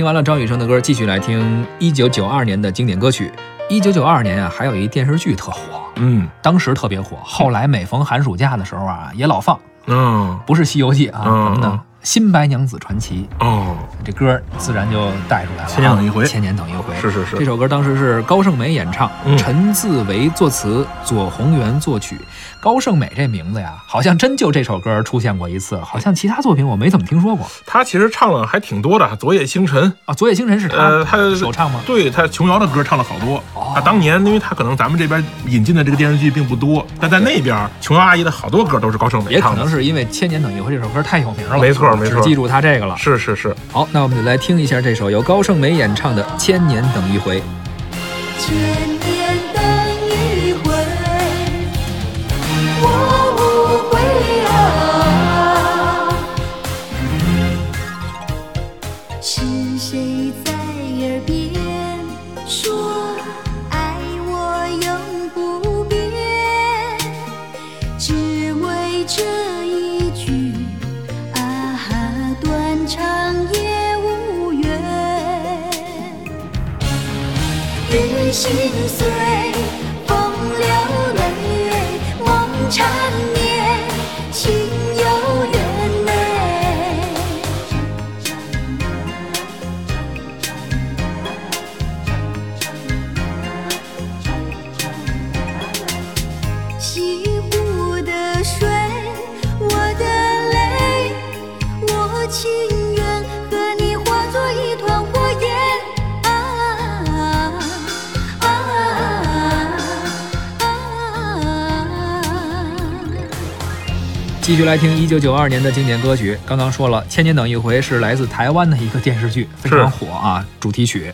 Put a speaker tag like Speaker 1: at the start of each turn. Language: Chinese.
Speaker 1: 听完了张雨生的歌，继续来听一九九二年的经典歌曲。一九九二年啊，还有一电视剧特火，
Speaker 2: 嗯
Speaker 1: 当时特别火，后来每逢寒暑假的时候啊，也老放。
Speaker 2: 嗯
Speaker 1: 不是《西游记》啊，
Speaker 2: 嗯
Speaker 1: 什么呢？《新白娘子传奇
Speaker 2: 哦，》
Speaker 1: 这歌自然就带出来了啊。
Speaker 2: 千年等一回
Speaker 1: 千年等一回。
Speaker 2: 是是是
Speaker 1: 这首歌当时是高胜美演唱，
Speaker 2: 嗯
Speaker 1: 陈自为作词，左宏元作曲。高胜美这名字呀，好像真就这首歌出现过一次，好像其他作品我没怎么听说过
Speaker 2: 他其实唱了还挺多的，《昨夜星辰》
Speaker 1: 啊。昨夜星辰是他
Speaker 2: 呃，他
Speaker 1: 首唱吗？
Speaker 2: 对他琼瑶的歌唱了好多。
Speaker 1: 哦
Speaker 2: 他当年因为他可能咱们这边引进的这个电视剧并不多，但在那边琼瑶阿姨的好多歌都是高胜美唱的
Speaker 1: 也可能。是因为《千年等一回》这首歌太有名了，
Speaker 2: 没错没错
Speaker 1: 只记住他这个了。
Speaker 2: 是是是，
Speaker 1: 好，那我们就来听一下这首由高胜美演唱的《千年等一回》。
Speaker 3: 千年等一回，我无悔啊！是谁在耳边说爱我永不变？只为这雨心碎，风流泪，梦缠绵，情有缘内。西湖的水，
Speaker 1: 继续来听一九九二年的经典歌曲。刚刚说了，《千年等一回》是来自台湾的一个电视剧，非常火啊，主题曲。